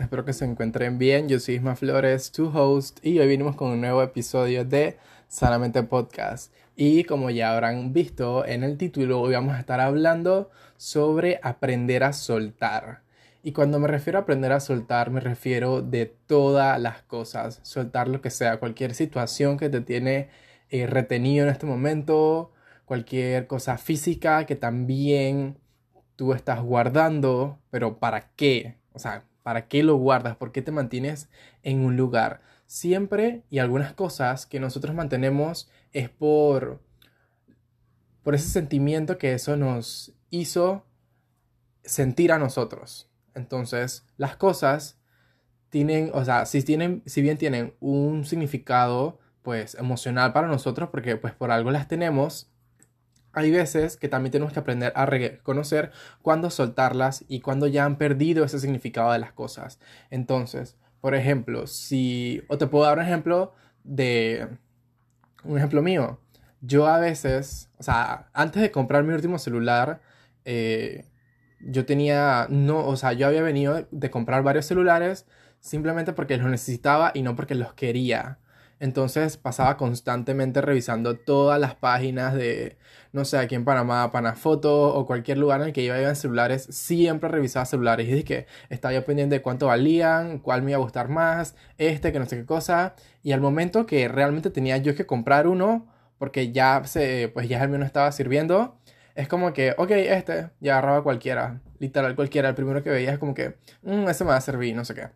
Espero que se encuentren bien. Yo soy Isma Flores, tu host, y hoy venimos con un nuevo episodio de Sanamente Podcast. Y como ya habrán visto en el título, hoy vamos a estar hablando sobre aprender a soltar. Y cuando me refiero a aprender a soltar, me refiero de todas las cosas. Soltar lo que sea, cualquier situación que te tiene eh, retenido en este momento, cualquier cosa física que también tú estás guardando, pero ¿para qué? O sea, ¿para qué lo guardas? ¿Por qué te mantienes en un lugar? Siempre y algunas cosas que nosotros mantenemos es por por ese sentimiento que eso nos hizo sentir a nosotros. Entonces, las cosas tienen, o sea, si tienen si bien tienen un significado pues emocional para nosotros porque pues por algo las tenemos, hay veces que también tenemos que aprender a reconocer cuándo soltarlas y cuándo ya han perdido ese significado de las cosas. Entonces, por ejemplo, si, o te puedo dar un ejemplo de, un ejemplo mío. Yo a veces, o sea, antes de comprar mi último celular, eh, yo tenía, no, o sea, yo había venido de comprar varios celulares simplemente porque los necesitaba y no porque los quería. Entonces pasaba constantemente revisando todas las páginas de, no sé, aquí en Panamá, Panafoto o cualquier lugar en el que iba, iba en celulares, siempre revisaba celulares. Y dije que estaba yo pendiente de cuánto valían, cuál me iba a gustar más, este, que no sé qué cosa. Y al momento que realmente tenía yo que comprar uno, porque ya se, pues ya el mío no estaba sirviendo, es como que, ok, este, ya agarraba cualquiera, literal cualquiera. El primero que veía es como que, mmm, ese me va a servir, no sé qué.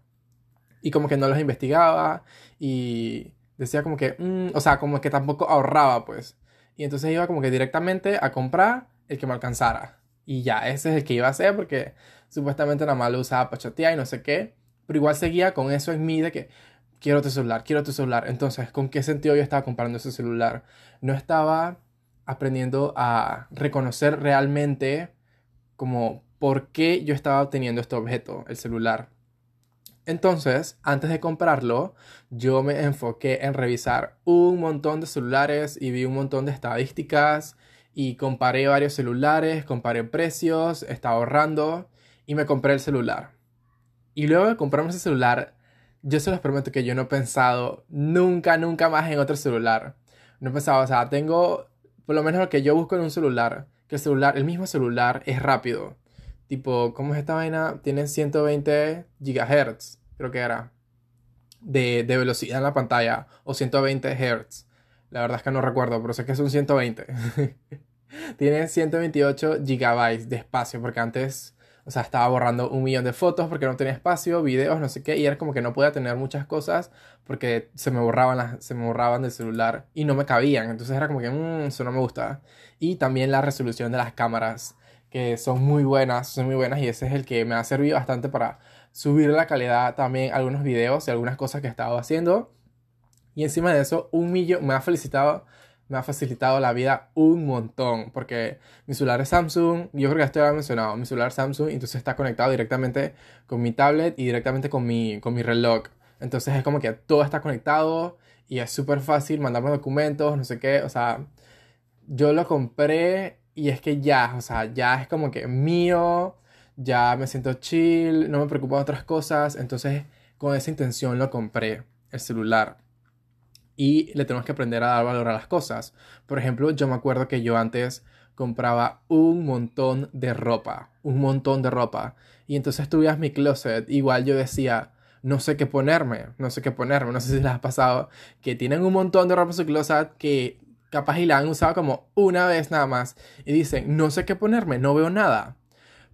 Y como que no los investigaba y decía como que, mm", o sea, como que tampoco ahorraba, pues. Y entonces iba como que directamente a comprar el que me alcanzara. Y ya, ese es el que iba a hacer porque supuestamente nada más lo usaba para chatear y no sé qué. Pero igual seguía con eso en mí de que quiero tu celular, quiero tu celular. Entonces, ¿con qué sentido yo estaba comprando ese celular? No estaba aprendiendo a reconocer realmente como por qué yo estaba obteniendo este objeto, el celular. Entonces, antes de comprarlo, yo me enfoqué en revisar un montón de celulares y vi un montón de estadísticas y comparé varios celulares, comparé precios, estaba ahorrando y me compré el celular. Y luego de comprarme ese celular, yo se los prometo que yo no he pensado nunca, nunca más en otro celular. No he pensado, o sea, tengo por lo menos lo que yo busco en un celular, que el celular, el mismo celular es rápido tipo, ¿cómo es esta vaina? Tiene 120 GHz, creo que era, de, de, velocidad en la pantalla, o 120 Hz. La verdad es que no recuerdo, pero sé que son 120. Tiene 128 GB de espacio, porque antes, o sea, estaba borrando un millón de fotos porque no tenía espacio, videos, no sé qué, y era como que no podía tener muchas cosas porque se me borraban, las, se me borraban del celular y no me cabían. Entonces era como que, mmm, eso no me gusta. Y también la resolución de las cámaras que son muy buenas, son muy buenas y ese es el que me ha servido bastante para subir la calidad también algunos videos y algunas cosas que he estado haciendo. Y encima de eso, un millón, me ha felicitado, me ha facilitado la vida un montón, porque mi celular es Samsung, yo creo que esto ya lo he mencionado, mi celular Samsung, entonces está conectado directamente con mi tablet y directamente con mi, con mi reloj. Entonces es como que todo está conectado y es súper fácil mandarme documentos, no sé qué, o sea, yo lo compré y es que ya, o sea, ya es como que mío, ya me siento chill, no me preocupo de otras cosas. Entonces, con esa intención lo compré, el celular. Y le tenemos que aprender a dar valor a las cosas. Por ejemplo, yo me acuerdo que yo antes compraba un montón de ropa, un montón de ropa. Y entonces tú mi closet, igual yo decía, no sé qué ponerme, no sé qué ponerme, no sé si les ha pasado, que tienen un montón de ropa en su closet que capaz y la han usado como una vez nada más y dicen, no sé qué ponerme, no veo nada.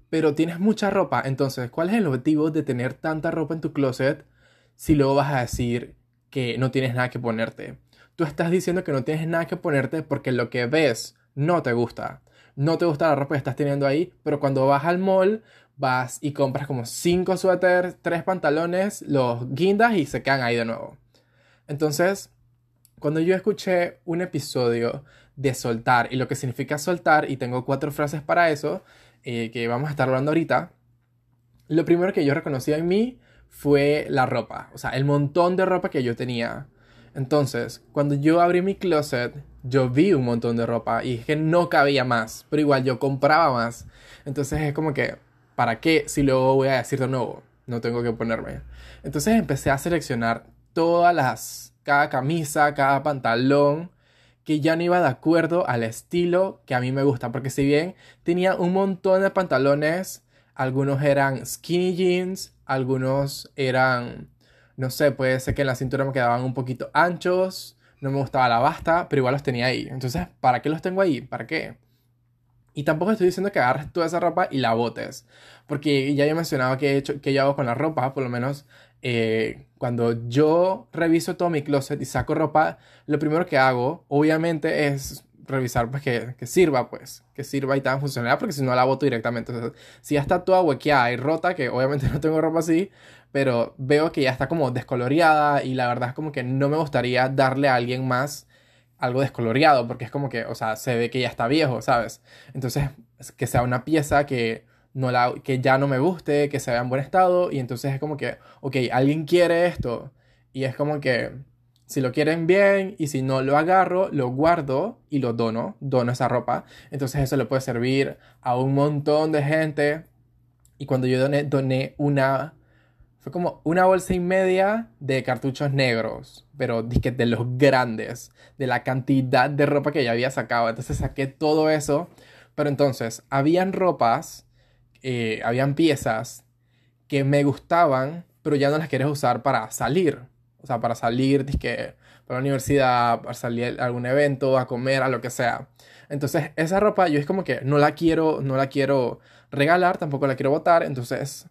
Pero tienes mucha ropa, entonces, ¿cuál es el objetivo de tener tanta ropa en tu closet si luego vas a decir que no tienes nada que ponerte? Tú estás diciendo que no tienes nada que ponerte porque lo que ves no te gusta. No te gusta la ropa que estás teniendo ahí, pero cuando vas al mall vas y compras como cinco suéteres, tres pantalones, los guindas y se quedan ahí de nuevo. Entonces, cuando yo escuché un episodio de soltar y lo que significa soltar, y tengo cuatro frases para eso, eh, que vamos a estar hablando ahorita, lo primero que yo reconocí en mí fue la ropa, o sea, el montón de ropa que yo tenía. Entonces, cuando yo abrí mi closet, yo vi un montón de ropa y es que no cabía más, pero igual yo compraba más. Entonces es como que, ¿para qué si luego voy a decir de nuevo? no tengo que ponerme. Entonces empecé a seleccionar todas las, cada camisa, cada pantalón que ya no iba de acuerdo al estilo que a mí me gusta. Porque si bien tenía un montón de pantalones, algunos eran skinny jeans, algunos eran, no sé, puede ser que en la cintura me quedaban un poquito anchos, no me gustaba la basta, pero igual los tenía ahí. Entonces, ¿para qué los tengo ahí? ¿Para qué? Y tampoco estoy diciendo que agarres toda esa ropa y la botes. Porque ya he mencionado que he hecho, que yo hago con la ropa, por lo menos eh, cuando yo reviso todo mi closet y saco ropa, lo primero que hago, obviamente, es revisar pues, que, que sirva, pues, que sirva y tan funcional, porque si no la boto directamente. si ya está toda huequeada y rota, que obviamente no tengo ropa así, pero veo que ya está como descoloreada y la verdad es como que no me gustaría darle a alguien más algo descoloreado, porque es como que, o sea, se ve que ya está viejo, ¿sabes? Entonces, que sea una pieza que, no la, que ya no me guste, que se vea en buen estado, y entonces es como que, ok, alguien quiere esto, y es como que, si lo quieren bien, y si no lo agarro, lo guardo y lo dono, dono esa ropa, entonces eso le puede servir a un montón de gente, y cuando yo doné, doné una fue como una bolsa y media de cartuchos negros, pero de los grandes, de la cantidad de ropa que ya había sacado. Entonces saqué todo eso. Pero entonces, habían ropas, eh, habían piezas que me gustaban, pero ya no las quieres usar para salir. O sea, para salir, para la universidad, para salir a algún evento, a comer, a lo que sea. Entonces, esa ropa yo es como que no la quiero, no la quiero regalar, tampoco la quiero botar. Entonces,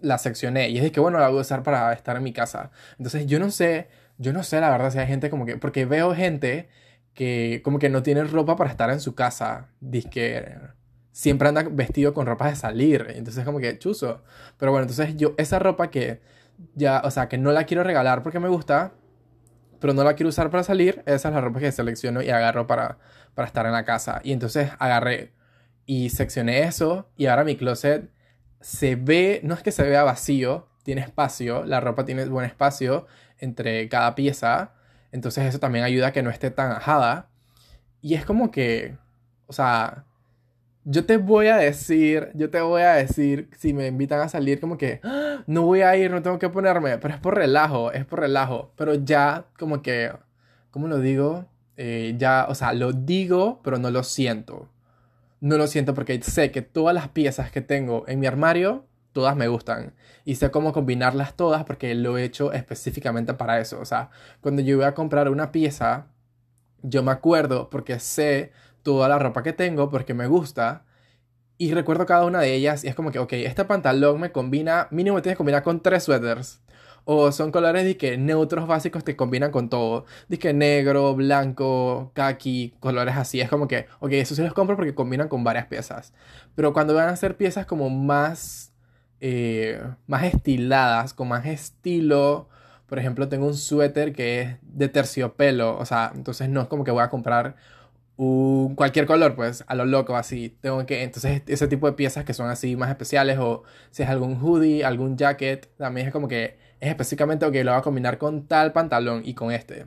la seccioné y es de que bueno, la voy a usar para estar en mi casa. Entonces yo no sé, yo no sé la verdad si hay gente como que, porque veo gente que como que no tiene ropa para estar en su casa, que siempre anda vestido con ropa de salir, entonces como que chuzo. Pero bueno, entonces yo esa ropa que ya, o sea, que no la quiero regalar porque me gusta, pero no la quiero usar para salir, esa es la ropa que selecciono y agarro para, para estar en la casa. Y entonces agarré y seccioné eso y ahora mi closet se ve, no es que se vea vacío, tiene espacio, la ropa tiene buen espacio entre cada pieza, entonces eso también ayuda a que no esté tan ajada. Y es como que, o sea, yo te voy a decir, yo te voy a decir, si me invitan a salir, como que, ah, no voy a ir, no tengo que ponerme, pero es por relajo, es por relajo, pero ya como que, ¿cómo lo digo? Eh, ya, o sea, lo digo, pero no lo siento no lo siento porque sé que todas las piezas que tengo en mi armario, todas me gustan. Y sé cómo combinarlas todas porque lo he hecho específicamente para eso. O sea, cuando yo voy a comprar una pieza, yo me acuerdo porque sé toda la ropa que tengo, porque me gusta. Y recuerdo cada una de ellas y es como que, ok, este pantalón me combina, mínimo me tiene que combinar con tres suéteres. O son colores de que neutros básicos te combinan con todo. De que negro, blanco, khaki, colores así. Es como que, ok, eso sí los compro porque combinan con varias piezas. Pero cuando van a ser piezas como más, eh, más estiladas, con más estilo. Por ejemplo, tengo un suéter que es de terciopelo. O sea, entonces no es como que voy a comprar un, cualquier color, pues, a lo loco, así. Tengo que, entonces, ese tipo de piezas que son así más especiales, o si es algún hoodie, algún jacket, también es como que es específicamente, ok, lo voy a combinar con tal pantalón y con este.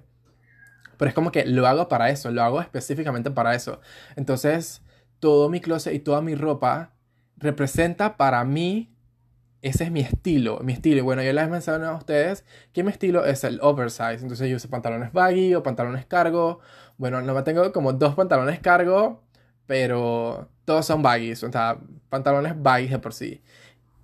Pero es como que lo hago para eso, lo hago específicamente para eso. Entonces, todo mi closet y toda mi ropa representa para mí, ese es mi estilo, mi estilo. Y bueno, yo les he mencionado a ustedes que mi estilo es el oversize. Entonces yo uso pantalones baggy o pantalones cargo. Bueno, no me tengo como dos pantalones cargo, pero todos son baggy, o sea, pantalones baggy de por sí.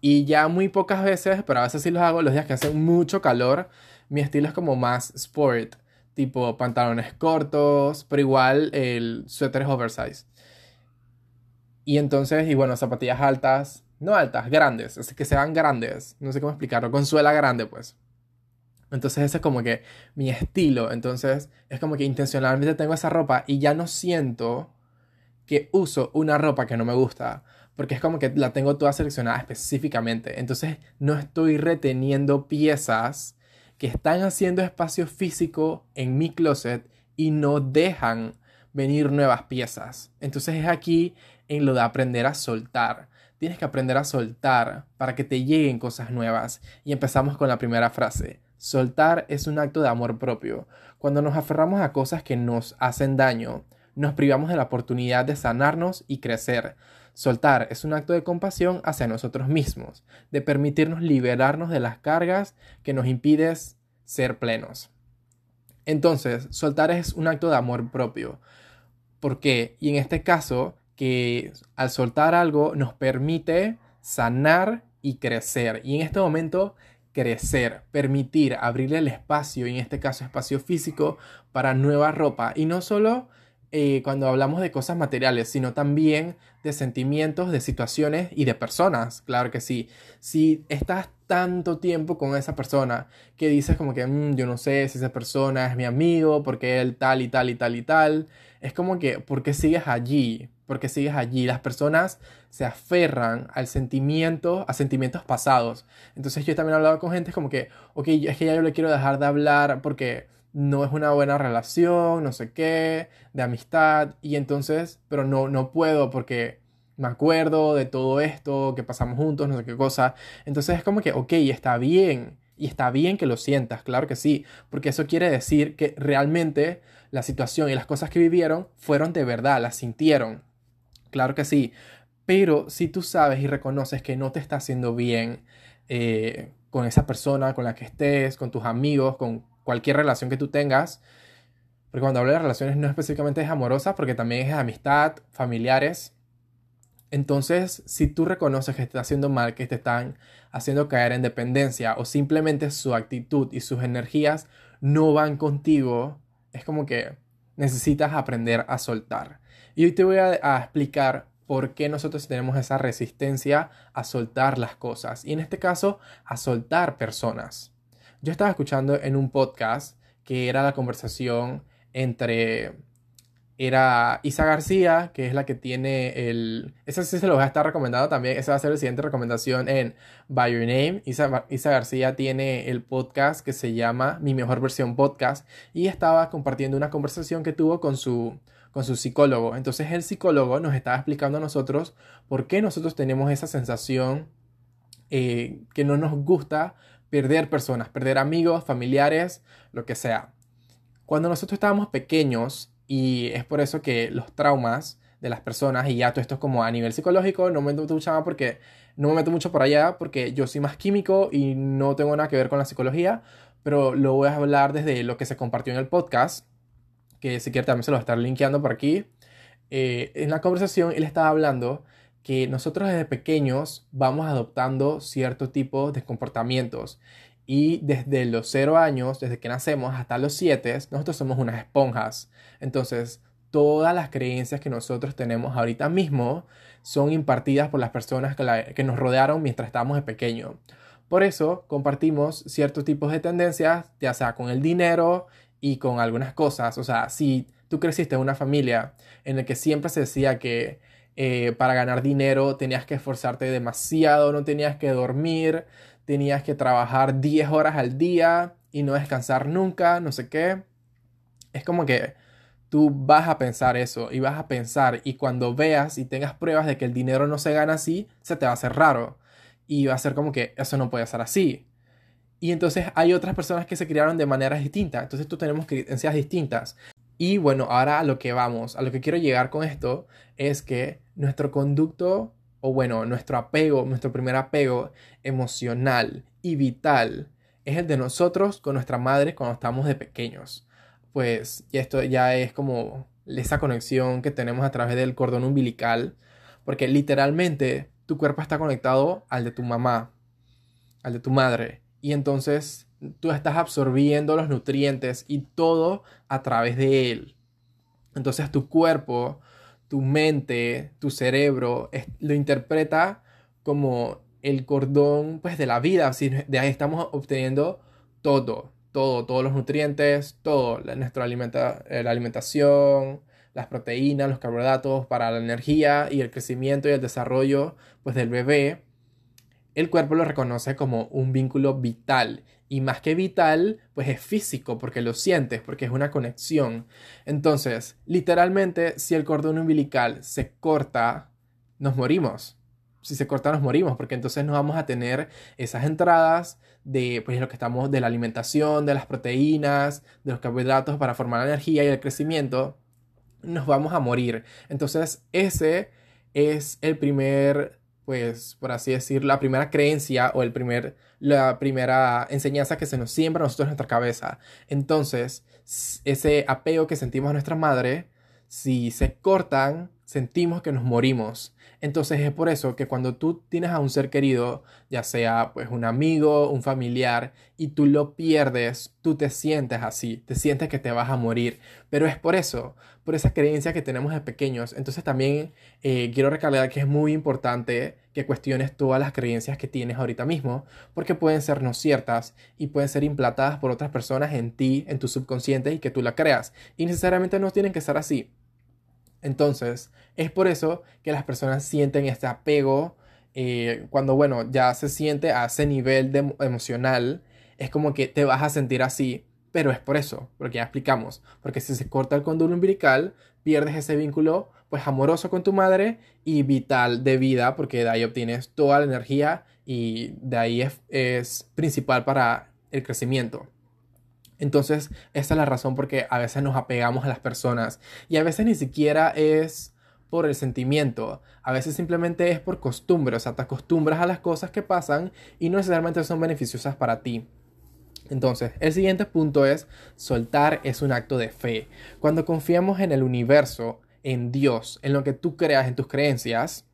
Y ya muy pocas veces, pero a veces sí los hago los días que hace mucho calor. Mi estilo es como más sport, tipo pantalones cortos, pero igual el suéter es oversize. Y entonces, y bueno, zapatillas altas, no altas, grandes, es que sean grandes, no sé cómo explicarlo, con suela grande pues. Entonces ese es como que mi estilo, entonces es como que intencionalmente tengo esa ropa y ya no siento que uso una ropa que no me gusta porque es como que la tengo toda seleccionada específicamente. Entonces no estoy reteniendo piezas que están haciendo espacio físico en mi closet y no dejan venir nuevas piezas. Entonces es aquí en lo de aprender a soltar. Tienes que aprender a soltar para que te lleguen cosas nuevas. Y empezamos con la primera frase. Soltar es un acto de amor propio. Cuando nos aferramos a cosas que nos hacen daño, nos privamos de la oportunidad de sanarnos y crecer. Soltar es un acto de compasión hacia nosotros mismos, de permitirnos liberarnos de las cargas que nos impiden ser plenos. Entonces, soltar es un acto de amor propio. ¿Por qué? Y en este caso, que al soltar algo nos permite sanar y crecer. Y en este momento, crecer, permitir, abrirle el espacio, y en este caso espacio físico, para nueva ropa. Y no solo eh, cuando hablamos de cosas materiales, sino también de sentimientos, de situaciones y de personas. Claro que sí. Si estás tanto tiempo con esa persona que dices como que mm, yo no sé si esa persona es mi amigo, porque él tal y tal y tal y tal, es como que, ¿por qué sigues allí? ¿Por qué sigues allí? Las personas se aferran al sentimiento, a sentimientos pasados. Entonces yo también he hablado con gente como que, ok, es que ya yo le quiero dejar de hablar porque no es una buena relación, no sé qué, de amistad, y entonces, pero no, no puedo porque me acuerdo de todo esto, que pasamos juntos, no sé qué cosa. Entonces es como que, ok, está bien, y está bien que lo sientas, claro que sí, porque eso quiere decir que realmente la situación y las cosas que vivieron fueron de verdad, las sintieron, claro que sí. Pero si tú sabes y reconoces que no te está haciendo bien eh, con esa persona con la que estés, con tus amigos, con cualquier relación que tú tengas, porque cuando hablo de relaciones no específicamente es amorosa, porque también es amistad, familiares. Entonces, si tú reconoces que te está haciendo mal, que te están haciendo caer en dependencia o simplemente su actitud y sus energías no van contigo, es como que necesitas aprender a soltar. Y hoy te voy a, a explicar por qué nosotros tenemos esa resistencia a soltar las cosas. Y en este caso, a soltar personas. Yo estaba escuchando en un podcast que era la conversación entre era Isa García, que es la que tiene el... Esa sí se lo voy a estar recomendando también. Esa va a ser la siguiente recomendación en By Your Name. Isa, Isa, García tiene el podcast que se llama Mi Mejor Versión Podcast. Y estaba compartiendo una conversación que tuvo con su, con su psicólogo. Entonces el psicólogo nos estaba explicando a nosotros por qué nosotros tenemos esa sensación eh, que no nos gusta perder personas, perder amigos, familiares, lo que sea. Cuando nosotros estábamos pequeños, y es por eso que los traumas de las personas, y ya todo esto es como a nivel psicológico, no me meto mucho porque no me meto mucho por allá porque yo soy más químico y no tengo nada que ver con la psicología, pero lo voy a hablar desde lo que se compartió en el podcast, que si quiere también se lo voy a estar linkeando por aquí. Eh, en la conversación él estaba hablando que nosotros desde pequeños vamos adoptando cierto tipo de comportamientos y desde los 0 años, desde que nacemos hasta los 7, nosotros somos unas esponjas. Entonces, todas las creencias que nosotros tenemos ahorita mismo son impartidas por las personas que, que nos rodearon mientras estábamos de pequeño. Por eso compartimos ciertos tipos de tendencias, ya sea con el dinero y con algunas cosas. O sea, si tú creciste en una familia en la que siempre se decía que eh, para ganar dinero tenías que esforzarte demasiado, no tenías que dormir, tenías que trabajar 10 horas al día y no descansar nunca, no sé qué. Es como que tú vas a pensar eso y vas a pensar y cuando veas y tengas pruebas de que el dinero no se gana así, se te va a hacer raro y va a ser como que eso no puede ser así. Y entonces hay otras personas que se criaron de maneras distintas. Entonces tú tenemos creencias distintas. Y bueno, ahora a lo que vamos, a lo que quiero llegar con esto es que nuestro conducto, o bueno, nuestro apego, nuestro primer apego emocional y vital es el de nosotros con nuestra madre cuando estamos de pequeños. Pues esto ya es como esa conexión que tenemos a través del cordón umbilical, porque literalmente tu cuerpo está conectado al de tu mamá, al de tu madre, y entonces tú estás absorbiendo los nutrientes y todo a través de él. Entonces tu cuerpo, tu mente, tu cerebro lo interpreta como el cordón pues de la vida, de ahí estamos obteniendo todo, todo, todos los nutrientes, todo, nuestra alimenta, eh, la alimentación, las proteínas, los carbohidratos para la energía y el crecimiento y el desarrollo pues del bebé. El cuerpo lo reconoce como un vínculo vital y más que vital, pues es físico, porque lo sientes, porque es una conexión. Entonces, literalmente, si el cordón umbilical se corta, nos morimos. Si se corta, nos morimos, porque entonces no vamos a tener esas entradas de pues, lo que estamos, de la alimentación, de las proteínas, de los carbohidratos para formar la energía y el crecimiento. Nos vamos a morir. Entonces, ese es el primer, pues, por así decir, la primera creencia o el primer, la primera enseñanza que se nos siembra a nosotros en nuestra cabeza. Entonces, ese apego que sentimos a nuestra madre, si se cortan, sentimos que nos morimos. Entonces es por eso que cuando tú tienes a un ser querido, ya sea pues un amigo, un familiar, y tú lo pierdes, tú te sientes así, te sientes que te vas a morir. Pero es por eso, por esa creencia que tenemos de pequeños. Entonces también eh, quiero recalcar que es muy importante que cuestiones todas las creencias que tienes ahorita mismo, porque pueden ser no ciertas y pueden ser implantadas por otras personas en ti, en tu subconsciente y que tú la creas. Y necesariamente no tienen que ser así. Entonces, es por eso que las personas sienten este apego eh, cuando, bueno, ya se siente a ese nivel de emocional, es como que te vas a sentir así, pero es por eso, porque ya explicamos, porque si se corta el cóndor umbilical, pierdes ese vínculo pues amoroso con tu madre y vital de vida, porque de ahí obtienes toda la energía y de ahí es, es principal para el crecimiento. Entonces, esa es la razón porque a veces nos apegamos a las personas y a veces ni siquiera es por el sentimiento, a veces simplemente es por costumbre, o sea, te acostumbras a las cosas que pasan y no necesariamente son beneficiosas para ti. Entonces, el siguiente punto es soltar es un acto de fe. Cuando confiamos en el universo, en Dios, en lo que tú creas, en tus creencias,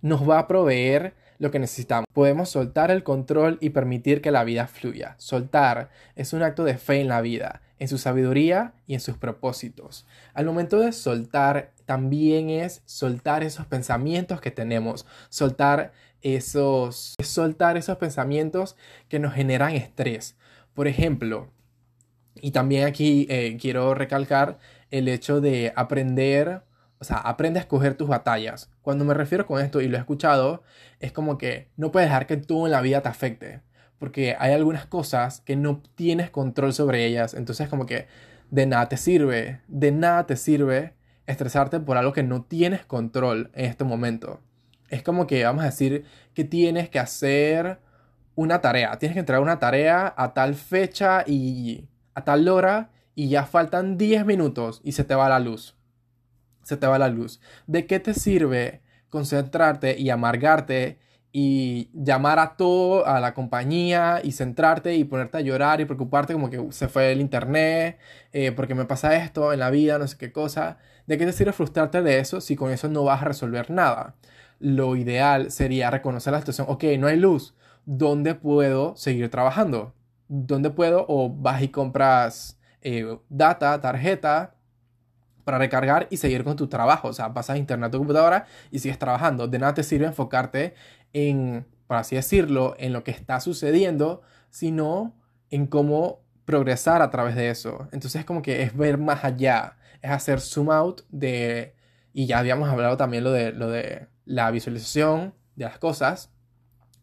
nos va a proveer lo que necesitamos. Podemos soltar el control y permitir que la vida fluya. Soltar es un acto de fe en la vida, en su sabiduría y en sus propósitos. Al momento de soltar, también es soltar esos pensamientos que tenemos, soltar esos, soltar esos pensamientos que nos generan estrés. Por ejemplo, y también aquí eh, quiero recalcar el hecho de aprender o sea, aprende a escoger tus batallas. Cuando me refiero con esto y lo he escuchado, es como que no puedes dejar que todo en la vida te afecte. Porque hay algunas cosas que no tienes control sobre ellas. Entonces como que de nada te sirve, de nada te sirve estresarte por algo que no tienes control en este momento. Es como que vamos a decir que tienes que hacer una tarea. Tienes que entregar una tarea a tal fecha y a tal hora y ya faltan 10 minutos y se te va la luz se te va la luz. ¿De qué te sirve concentrarte y amargarte y llamar a todo, a la compañía y centrarte y ponerte a llorar y preocuparte como que se fue el internet, eh, porque me pasa esto en la vida, no sé qué cosa? ¿De qué te sirve frustrarte de eso si con eso no vas a resolver nada? Lo ideal sería reconocer la situación, ok, no hay luz, ¿dónde puedo seguir trabajando? ¿Dónde puedo? O vas y compras eh, data, tarjeta, para recargar y seguir con tu trabajo. O sea, pasas internet a tu computadora y sigues trabajando. De nada te sirve enfocarte en, por así decirlo, en lo que está sucediendo, sino en cómo progresar a través de eso. Entonces es como que es ver más allá, es hacer zoom out de, y ya habíamos hablado también lo de, lo de la visualización de las cosas,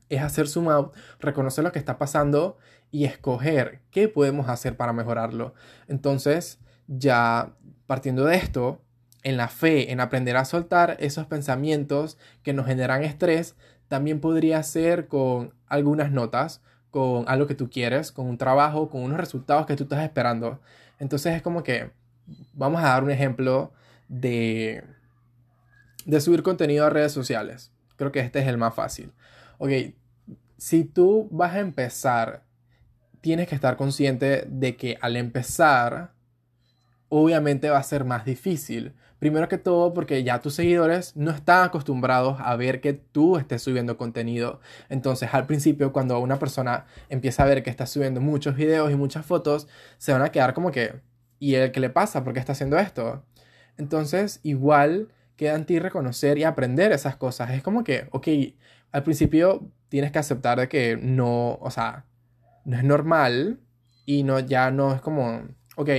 es hacer zoom out, reconocer lo que está pasando y escoger qué podemos hacer para mejorarlo. Entonces, ya partiendo de esto, en la fe, en aprender a soltar esos pensamientos que nos generan estrés, también podría ser con algunas notas, con algo que tú quieres, con un trabajo, con unos resultados que tú estás esperando. Entonces es como que vamos a dar un ejemplo de, de subir contenido a redes sociales. Creo que este es el más fácil. Ok, si tú vas a empezar, tienes que estar consciente de que al empezar obviamente va a ser más difícil. Primero que todo porque ya tus seguidores no están acostumbrados a ver que tú estés subiendo contenido. Entonces al principio cuando una persona empieza a ver que estás subiendo muchos videos y muchas fotos, se van a quedar como que, ¿y el qué le pasa? ¿Por qué está haciendo esto? Entonces igual queda en ti reconocer y aprender esas cosas. Es como que, ok, al principio tienes que aceptar de que no, o sea, no es normal y no, ya no es como, ok,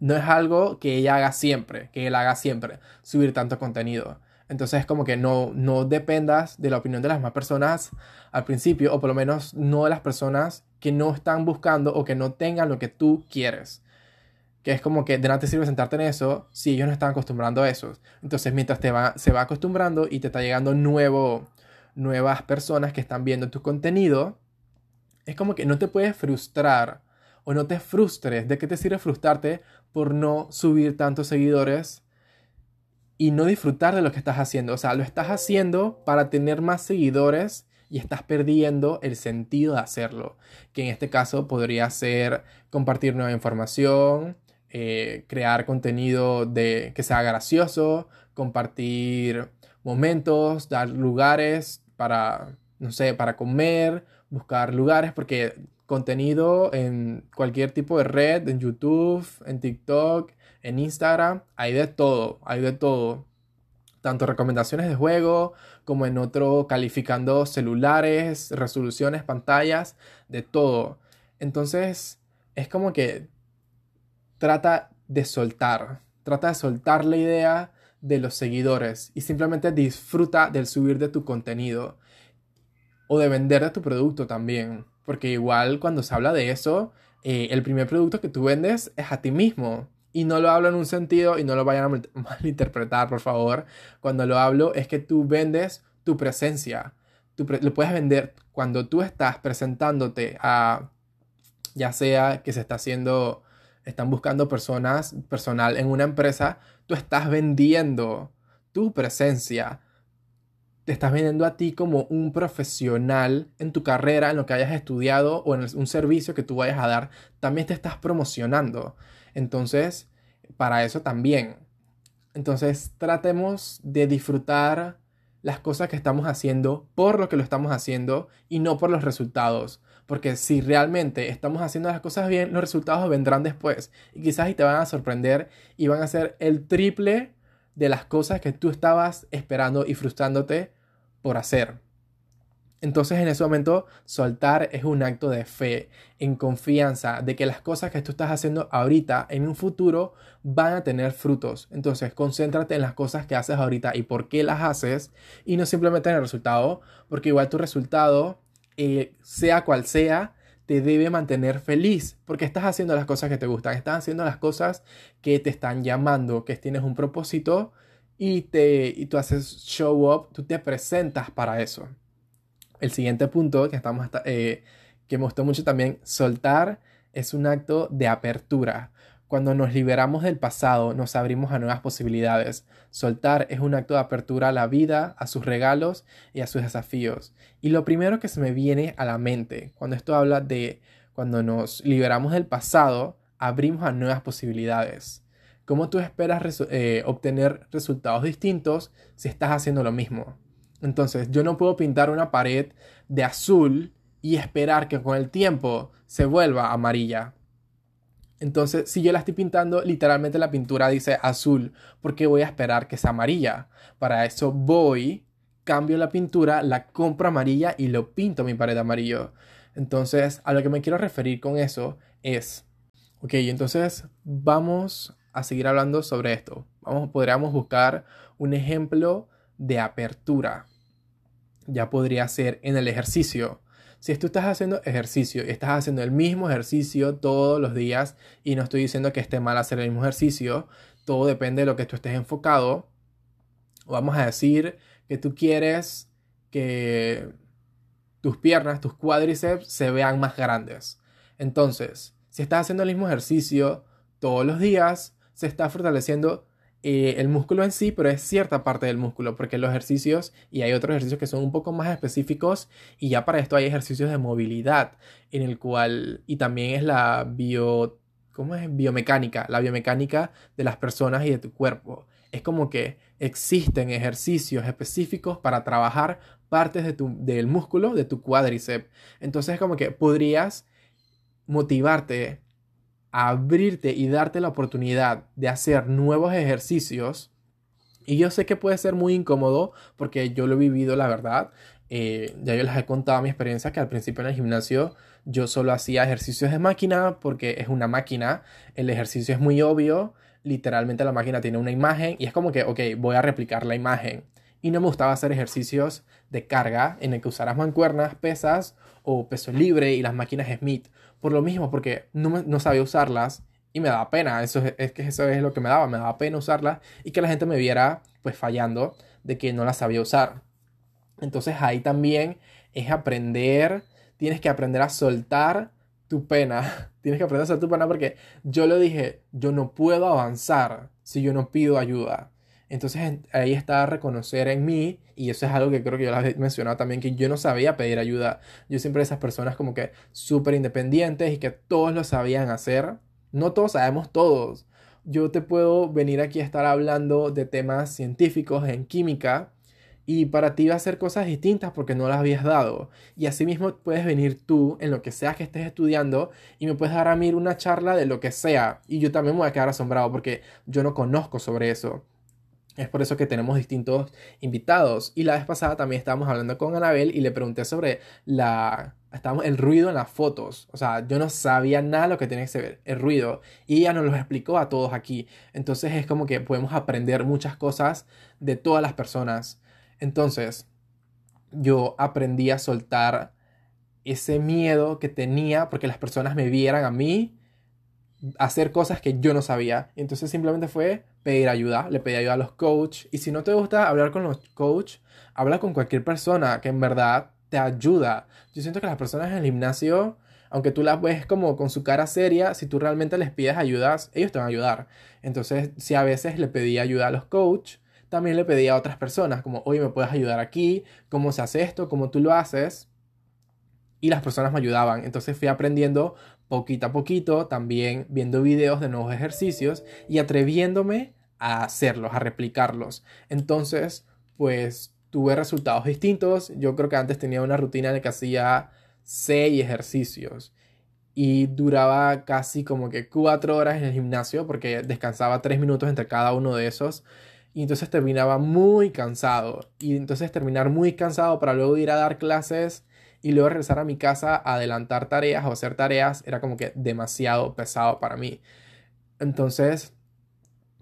no es algo que ella haga siempre, que él haga siempre, subir tanto contenido. Entonces, como que no, no dependas de la opinión de las demás personas al principio, o por lo menos no de las personas que no están buscando o que no tengan lo que tú quieres. Que es como que de nada te sirve sentarte en eso si ellos no están acostumbrando a eso. Entonces, mientras te va, se va acostumbrando y te está llegando nuevo, nuevas personas que están viendo tu contenido, es como que no te puedes frustrar o no te frustres. ¿De qué te sirve frustrarte por no subir tantos seguidores y no disfrutar de lo que estás haciendo. O sea, lo estás haciendo para tener más seguidores y estás perdiendo el sentido de hacerlo. Que en este caso podría ser compartir nueva información, eh, crear contenido de, que sea gracioso, compartir momentos, dar lugares para, no sé, para comer, buscar lugares, porque contenido en cualquier tipo de red, en YouTube, en TikTok, en Instagram, hay de todo, hay de todo. Tanto recomendaciones de juego como en otro calificando celulares, resoluciones, pantallas, de todo. Entonces es como que trata de soltar, trata de soltar la idea de los seguidores y simplemente disfruta del subir de tu contenido o de vender de tu producto también. Porque igual cuando se habla de eso, eh, el primer producto que tú vendes es a ti mismo. Y no lo hablo en un sentido y no lo vayan a malinterpretar, por favor. Cuando lo hablo es que tú vendes tu presencia. Tú lo puedes vender cuando tú estás presentándote a, ya sea que se está haciendo, están buscando personas, personal en una empresa, tú estás vendiendo tu presencia. Te estás vendiendo a ti como un profesional en tu carrera, en lo que hayas estudiado o en un servicio que tú vayas a dar. También te estás promocionando. Entonces, para eso también. Entonces, tratemos de disfrutar las cosas que estamos haciendo por lo que lo estamos haciendo y no por los resultados. Porque si realmente estamos haciendo las cosas bien, los resultados vendrán después. Y quizás y te van a sorprender y van a ser el triple de las cosas que tú estabas esperando y frustrándote por hacer. Entonces en ese momento soltar es un acto de fe, en confianza de que las cosas que tú estás haciendo ahorita en un futuro van a tener frutos. Entonces concéntrate en las cosas que haces ahorita y por qué las haces y no simplemente en el resultado, porque igual tu resultado, eh, sea cual sea, te debe mantener feliz porque estás haciendo las cosas que te gustan, estás haciendo las cosas que te están llamando, que tienes un propósito y, te, y tú haces show up, tú te presentas para eso el siguiente punto que, estamos, eh, que me gustó mucho también, soltar es un acto de apertura. Cuando nos liberamos del pasado, nos abrimos a nuevas posibilidades. Soltar es un acto de apertura a la vida, a sus regalos y a sus desafíos. Y lo primero que se me viene a la mente cuando esto habla de cuando nos liberamos del pasado, abrimos a nuevas posibilidades. ¿Cómo tú esperas eh, obtener resultados distintos si estás haciendo lo mismo? Entonces, yo no puedo pintar una pared de azul y esperar que con el tiempo se vuelva amarilla. Entonces, si yo la estoy pintando, literalmente la pintura dice azul, porque voy a esperar que sea amarilla. Para eso voy, cambio la pintura, la compro amarilla y lo pinto mi pared amarillo. Entonces, a lo que me quiero referir con eso es, ok, entonces vamos a seguir hablando sobre esto. Vamos, podríamos buscar un ejemplo de apertura. Ya podría ser en el ejercicio. Si tú estás haciendo ejercicio y estás haciendo el mismo ejercicio todos los días, y no estoy diciendo que esté mal hacer el mismo ejercicio, todo depende de lo que tú estés enfocado. Vamos a decir que tú quieres que tus piernas, tus cuádriceps se vean más grandes. Entonces, si estás haciendo el mismo ejercicio todos los días, se está fortaleciendo eh, el músculo en sí, pero es cierta parte del músculo, porque los ejercicios, y hay otros ejercicios que son un poco más específicos, y ya para esto hay ejercicios de movilidad, en el cual, y también es la bio, ¿cómo es? Biomecánica, la biomecánica de las personas y de tu cuerpo. Es como que existen ejercicios específicos para trabajar partes de tu, del músculo de tu cuádriceps. Entonces es como que podrías motivarte abrirte y darte la oportunidad de hacer nuevos ejercicios. Y yo sé que puede ser muy incómodo porque yo lo he vivido, la verdad. Eh, ya yo les he contado mi experiencia que al principio en el gimnasio yo solo hacía ejercicios de máquina porque es una máquina, el ejercicio es muy obvio, literalmente la máquina tiene una imagen y es como que, ok, voy a replicar la imagen. Y no me gustaba hacer ejercicios de carga en el que usaras mancuernas, pesas o peso libre y las máquinas Smith por lo mismo, porque no, no sabía usarlas y me daba pena. Eso es, que eso es lo que me daba, me daba pena usarlas y que la gente me viera pues fallando de que no las sabía usar. Entonces ahí también es aprender, tienes que aprender a soltar tu pena. Tienes que aprender a soltar tu pena porque yo lo dije, yo no puedo avanzar si yo no pido ayuda. Entonces ahí está reconocer en mí, y eso es algo que creo que yo les he mencionado también, que yo no sabía pedir ayuda. Yo siempre esas personas como que súper independientes y que todos lo sabían hacer. No todos sabemos todos. Yo te puedo venir aquí a estar hablando de temas científicos en química y para ti va a ser cosas distintas porque no las habías dado. Y asimismo puedes venir tú en lo que sea que estés estudiando y me puedes dar a mí una charla de lo que sea. Y yo también voy a quedar asombrado porque yo no conozco sobre eso. Es por eso que tenemos distintos invitados. Y la vez pasada también estábamos hablando con Anabel y le pregunté sobre la, estábamos, el ruido en las fotos. O sea, yo no sabía nada lo que tenía que ser el ruido. Y ella nos lo explicó a todos aquí. Entonces es como que podemos aprender muchas cosas de todas las personas. Entonces, yo aprendí a soltar ese miedo que tenía porque las personas me vieran a mí hacer cosas que yo no sabía. Entonces simplemente fue pedir ayuda, le pedí ayuda a los coach y si no te gusta hablar con los coach, habla con cualquier persona que en verdad te ayuda. Yo siento que las personas en el gimnasio, aunque tú las ves como con su cara seria, si tú realmente les pides ayudas, ellos te van a ayudar. Entonces, si a veces le pedí ayuda a los coach, también le pedí a otras personas, como, oye, ¿me puedes ayudar aquí? ¿Cómo se hace esto? ¿Cómo tú lo haces? Y las personas me ayudaban. Entonces fui aprendiendo poquito a poquito, también viendo videos de nuevos ejercicios y atreviéndome a hacerlos, a replicarlos. Entonces, pues tuve resultados distintos. Yo creo que antes tenía una rutina de que hacía seis ejercicios y duraba casi como que cuatro horas en el gimnasio porque descansaba tres minutos entre cada uno de esos y entonces terminaba muy cansado. Y entonces terminar muy cansado para luego ir a dar clases y luego regresar a mi casa a adelantar tareas o hacer tareas era como que demasiado pesado para mí. Entonces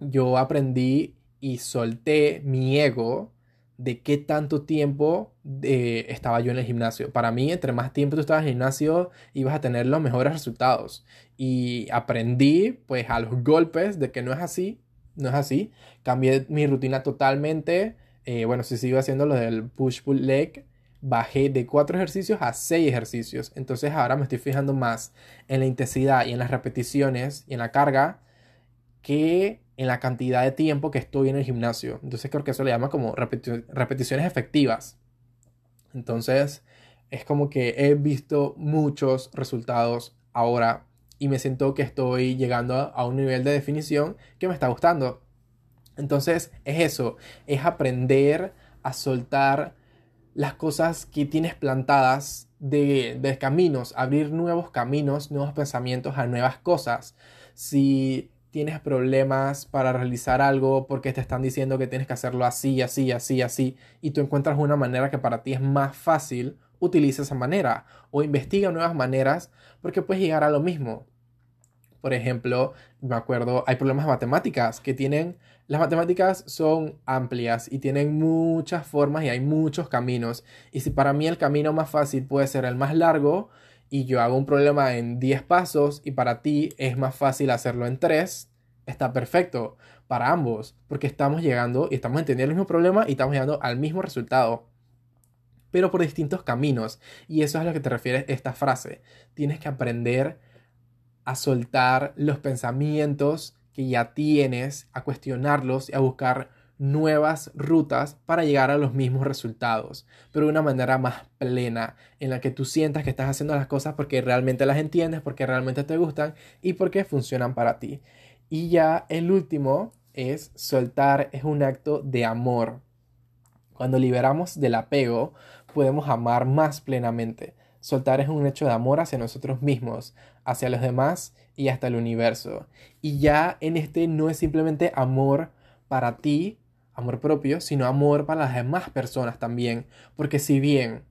yo aprendí y solté mi ego de qué tanto tiempo eh, estaba yo en el gimnasio. Para mí, entre más tiempo tú estabas en el gimnasio, ibas a tener los mejores resultados. Y aprendí, pues, a los golpes de que no es así no es así. Cambié mi rutina totalmente. Eh, bueno, si sigo haciendo lo del push-pull leg, bajé de cuatro ejercicios a seis ejercicios. Entonces ahora me estoy fijando más en la intensidad y en las repeticiones y en la carga que en la cantidad de tiempo que estoy en el gimnasio. Entonces creo que eso le llama como repeticiones efectivas. Entonces es como que he visto muchos resultados ahora y me siento que estoy llegando a, un nivel de definición que me está gustando. Entonces es eso, es aprender a soltar las cosas que tienes plantadas de, caminos, abrir nuevos caminos, nuevos pensamientos a nuevas cosas. Si tienes problemas para realizar algo porque te están diciendo que tienes que hacerlo así, así, así, así, y tú encuentras una manera que para ti es más fácil, utiliza esa manera o investiga nuevas maneras porque puedes llegar a lo mismo. Por ejemplo, me acuerdo, hay problemas de matemáticas que tienen, las matemáticas son amplias y tienen muchas formas y hay muchos caminos. Y si para mí el camino más fácil puede ser el más largo y yo hago un problema en 10 pasos y para ti es más fácil hacerlo en 3, está perfecto para ambos porque estamos llegando y estamos entendiendo el mismo problema y estamos llegando al mismo resultado pero por distintos caminos. Y eso es a lo que te refiere esta frase. Tienes que aprender a soltar los pensamientos que ya tienes, a cuestionarlos y a buscar nuevas rutas para llegar a los mismos resultados, pero de una manera más plena, en la que tú sientas que estás haciendo las cosas porque realmente las entiendes, porque realmente te gustan y porque funcionan para ti. Y ya el último es soltar, es un acto de amor. Cuando liberamos del apego, podemos amar más plenamente. Soltar es un hecho de amor hacia nosotros mismos, hacia los demás y hasta el universo. Y ya en este no es simplemente amor para ti, amor propio, sino amor para las demás personas también. Porque si bien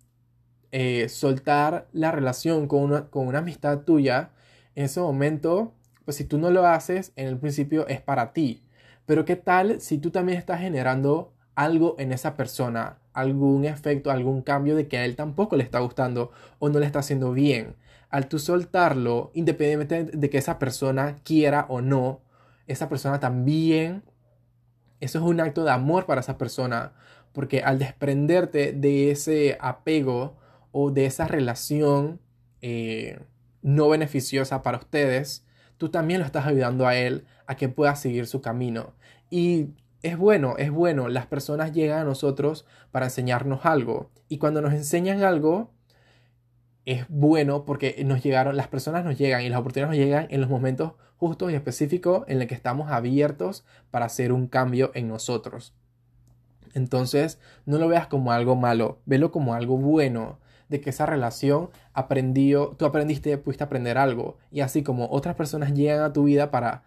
eh, soltar la relación con una, con una amistad tuya, en ese momento, pues si tú no lo haces, en el principio es para ti. Pero ¿qué tal si tú también estás generando algo en esa persona, algún efecto, algún cambio de que a él tampoco le está gustando o no le está haciendo bien. Al tú soltarlo, independientemente de que esa persona quiera o no, esa persona también, eso es un acto de amor para esa persona, porque al desprenderte de ese apego o de esa relación eh, no beneficiosa para ustedes, tú también lo estás ayudando a él a que pueda seguir su camino. Y es bueno, es bueno. Las personas llegan a nosotros para enseñarnos algo. Y cuando nos enseñan algo, es bueno porque nos llegaron, las personas nos llegan y las oportunidades nos llegan en los momentos justos y específicos en los que estamos abiertos para hacer un cambio en nosotros. Entonces, no lo veas como algo malo, velo como algo bueno, de que esa relación aprendió, tú aprendiste, pudiste aprender algo. Y así como otras personas llegan a tu vida para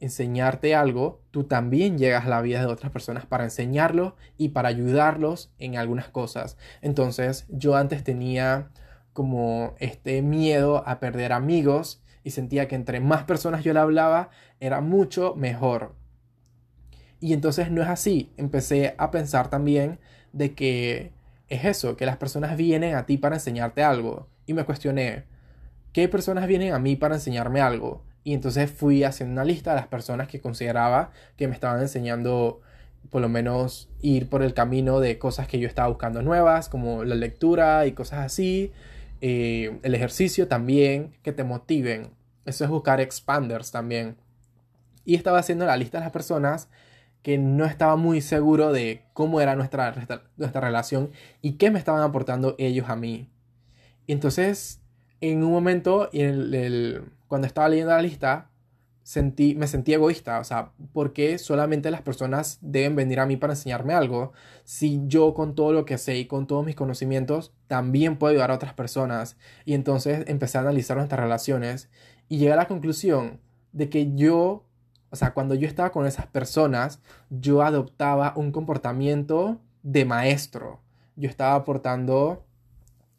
enseñarte algo, tú también llegas a la vida de otras personas para enseñarlos y para ayudarlos en algunas cosas. Entonces, yo antes tenía como este miedo a perder amigos y sentía que entre más personas yo le hablaba era mucho mejor. Y entonces no es así. Empecé a pensar también de que es eso, que las personas vienen a ti para enseñarte algo. Y me cuestioné, ¿qué personas vienen a mí para enseñarme algo? Y entonces fui haciendo una lista de las personas que consideraba que me estaban enseñando por lo menos ir por el camino de cosas que yo estaba buscando nuevas, como la lectura y cosas así. Eh, el ejercicio también, que te motiven. Eso es buscar expanders también. Y estaba haciendo la lista de las personas que no estaba muy seguro de cómo era nuestra, nuestra relación y qué me estaban aportando ellos a mí. Y entonces, en un momento, cuando estaba leyendo la lista, sentí, me sentí egoísta, o sea, ¿por qué solamente las personas deben venir a mí para enseñarme algo? Si yo con todo lo que sé y con todos mis conocimientos también puedo ayudar a otras personas. Y entonces empecé a analizar nuestras relaciones y llegué a la conclusión de que yo, o sea, cuando yo estaba con esas personas, yo adoptaba un comportamiento de maestro. Yo estaba aportando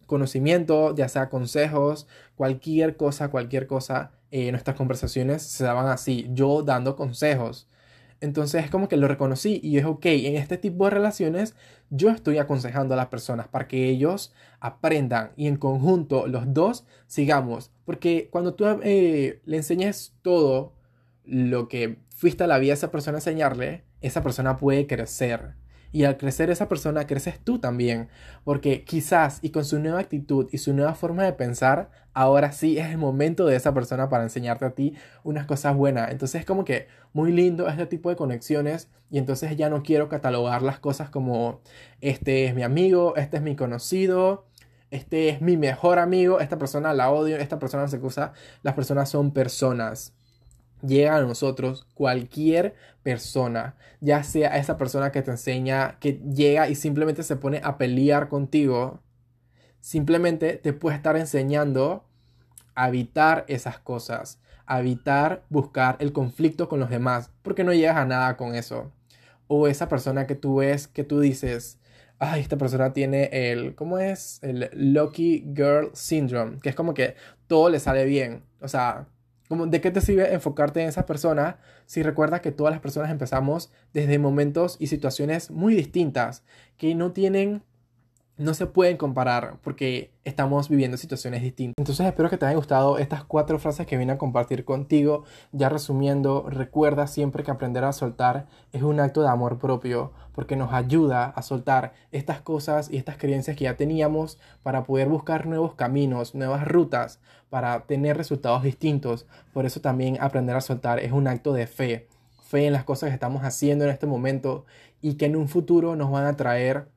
conocimiento, ya sea consejos, cualquier cosa, cualquier cosa eh, nuestras conversaciones se daban así, yo dando consejos. Entonces es como que lo reconocí y es ok, en este tipo de relaciones yo estoy aconsejando a las personas para que ellos aprendan y en conjunto los dos sigamos. Porque cuando tú eh, le enseñes todo lo que fuiste a la vida a esa persona a enseñarle, esa persona puede crecer. Y al crecer esa persona, creces tú también. Porque quizás y con su nueva actitud y su nueva forma de pensar, ahora sí es el momento de esa persona para enseñarte a ti unas cosas buenas. Entonces es como que muy lindo este tipo de conexiones. Y entonces ya no quiero catalogar las cosas como este es mi amigo, este es mi conocido. Este es mi mejor amigo, esta persona la odio, esta persona se acusa. Las personas son personas llega a nosotros cualquier persona, ya sea esa persona que te enseña, que llega y simplemente se pone a pelear contigo, simplemente te puede estar enseñando a evitar esas cosas, a evitar buscar el conflicto con los demás, porque no llegas a nada con eso. O esa persona que tú ves, que tú dices, ay, esta persona tiene el, ¿cómo es? El Lucky Girl Syndrome, que es como que todo le sale bien. O sea, ¿De qué te sirve enfocarte en esa persona si recuerdas que todas las personas empezamos desde momentos y situaciones muy distintas que no tienen no se pueden comparar porque estamos viviendo situaciones distintas. Entonces espero que te hayan gustado estas cuatro frases que vine a compartir contigo. Ya resumiendo, recuerda siempre que aprender a soltar es un acto de amor propio porque nos ayuda a soltar estas cosas y estas creencias que ya teníamos para poder buscar nuevos caminos, nuevas rutas, para tener resultados distintos. Por eso también aprender a soltar es un acto de fe. Fe en las cosas que estamos haciendo en este momento y que en un futuro nos van a traer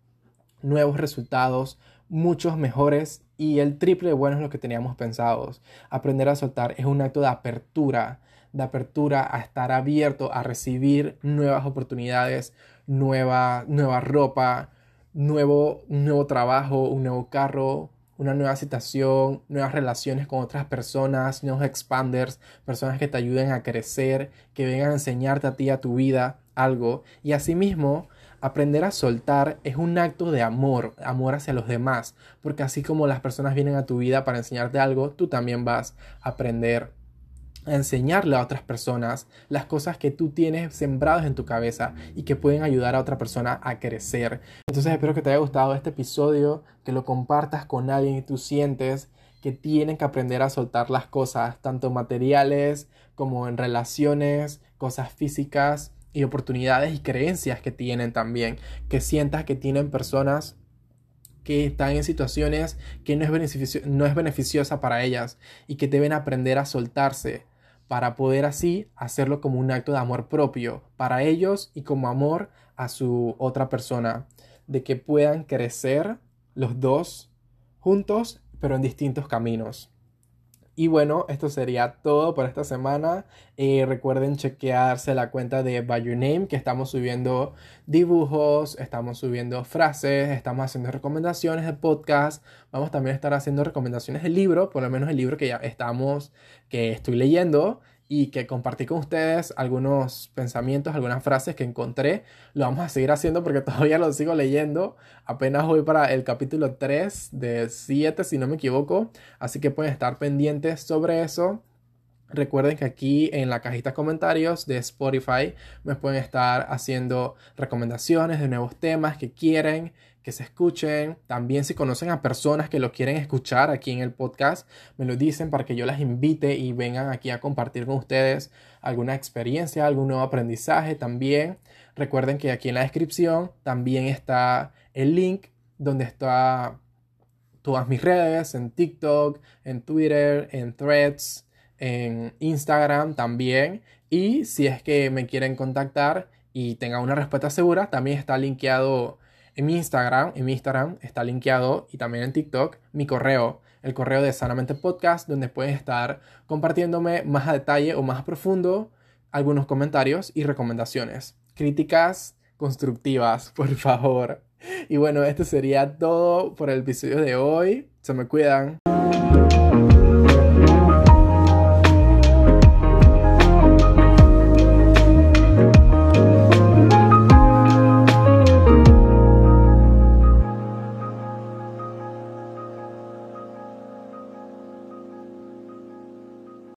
nuevos resultados, muchos mejores y el triple de buenos lo que teníamos pensados. Aprender a soltar es un acto de apertura, de apertura a estar abierto a recibir nuevas oportunidades, nueva, nueva ropa, nuevo, nuevo trabajo, un nuevo carro, una nueva situación, nuevas relaciones con otras personas, nuevos expanders, personas que te ayuden a crecer, que vengan a enseñarte a ti, a tu vida, algo. Y asimismo, Aprender a soltar es un acto de amor, amor hacia los demás, porque así como las personas vienen a tu vida para enseñarte algo, tú también vas a aprender a enseñarle a otras personas las cosas que tú tienes sembradas en tu cabeza y que pueden ayudar a otra persona a crecer. Entonces espero que te haya gustado este episodio, que lo compartas con alguien y tú sientes que tienen que aprender a soltar las cosas, tanto materiales como en relaciones, cosas físicas y oportunidades y creencias que tienen también, que sientas que tienen personas que están en situaciones que no es, beneficio, no es beneficiosa para ellas y que deben aprender a soltarse para poder así hacerlo como un acto de amor propio para ellos y como amor a su otra persona, de que puedan crecer los dos juntos, pero en distintos caminos. Y bueno, esto sería todo por esta semana. Eh, recuerden chequearse la cuenta de By Your Name, que estamos subiendo dibujos, estamos subiendo frases, estamos haciendo recomendaciones de podcast. Vamos también a estar haciendo recomendaciones de libro, por lo menos el libro que ya estamos, que estoy leyendo y que compartí con ustedes algunos pensamientos, algunas frases que encontré. Lo vamos a seguir haciendo porque todavía lo sigo leyendo. Apenas voy para el capítulo 3 de 7, si no me equivoco. Así que pueden estar pendientes sobre eso. Recuerden que aquí en la cajita de comentarios de Spotify me pueden estar haciendo recomendaciones de nuevos temas que quieren que se escuchen. También si conocen a personas que lo quieren escuchar aquí en el podcast, me lo dicen para que yo las invite y vengan aquí a compartir con ustedes alguna experiencia, algún nuevo aprendizaje también. Recuerden que aquí en la descripción también está el link donde está todas mis redes, en TikTok, en Twitter, en Threads, en Instagram también. Y si es que me quieren contactar y tengan una respuesta segura, también está linkeado en mi Instagram, en mi Instagram está linkeado y también en TikTok mi correo, el correo de Sanamente Podcast, donde pueden estar compartiéndome más a detalle o más a profundo algunos comentarios y recomendaciones. Críticas constructivas, por favor. Y bueno, esto sería todo por el episodio de hoy. Se me cuidan.